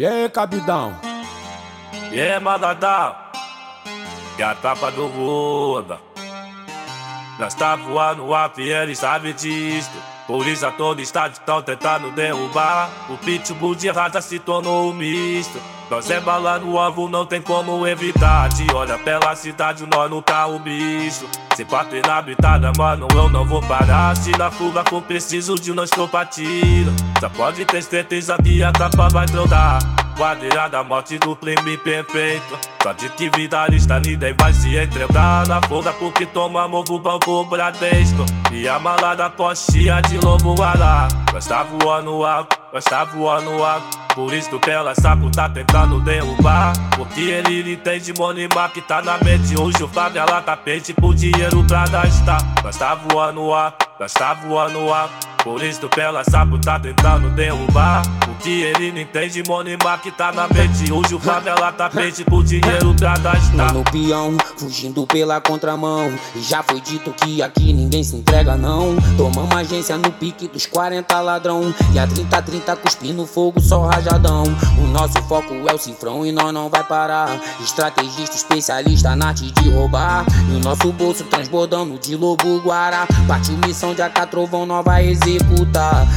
E aí, cabidão? E aí, maladão? E a tapa do Buda? Nós tá voando alto e eles sabem disso. Por isso a todo estádio tão tentando derrubar. O pitbull de raça se tornou um misto. Nós é bala no alvo, não tem como evitar. Te olha pela cidade, nós não tá um bicho. Se bater na habitada, mano, eu não vou parar. Se na fuga for preciso de nós pra tiro. Só pode ter certeza que a tapa vai trocar. Quadrilha da morte do crime perfeito. Só de que vida lista ninguém vai se entregar na fuga porque toma o banco Bradesco. E a malada postinha de lobo lá. Nós tá voando alto, nós tá voando alto. Por isso que ela saco tá tentando derrubar. Porque ele entende monima que tá na mente. Hoje o favela tá pente por dinheiro pra gastar. Nós tá voando alto, nós tá voando alto. Por isso pela sapo tá tentando derrubar O que ele não entende, Monima que tá na mente Hoje o favela tá pente por dinheiro pra gastar Mano peão, fugindo pela contramão. E já foi dito que aqui ninguém se entrega não. Tomamos agência no pique dos 40 ladrão. E a 30-30 cuspindo fogo só rajadão. O nosso foco é o cifrão e nós não vai parar. Estrategista, especialista na arte de roubar. E o nosso bolso transbordando de lobo guará. Partiu missão de AK Trovão, nós vai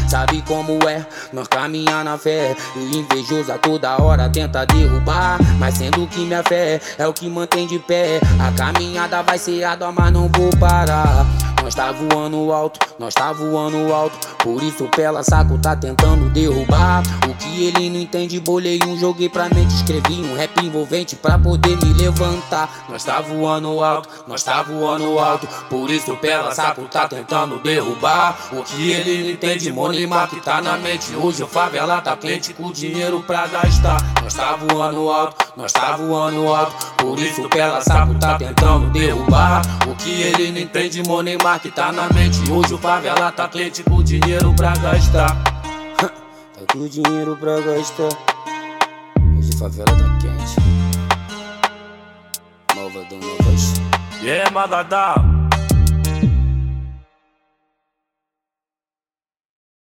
Sabe como é? Nós caminhar na fé. O invejoso a toda hora tenta derrubar. Mas sendo que minha fé é o que mantém de pé. A caminhada vai ser árdua, mas não vou parar. Nós tá voando alto, nós tá voando alto. Por isso pela saco tá tentando derrubar. O que ele não entende, bolei um, joguei pra mente. Escrevi um rap envolvente pra poder me levantar. Nós tá voando alto, nós tá voando alto. Por isso pela saco tá tentando derrubar. O que ele não entende, monima que tá na mente. Hoje o favela tá quente com dinheiro pra gastar. Nós tá voando alto, nós tá voando alto. Por isso pela saco tá tentando derrubar. O que ele não entende, monima que tá na mente. Hoje o favela tá quente com dinheiro pra gastar. tá com dinheiro pra gastar. Hoje o favela tá quente. Malvadão, novas. E yeah, maladão?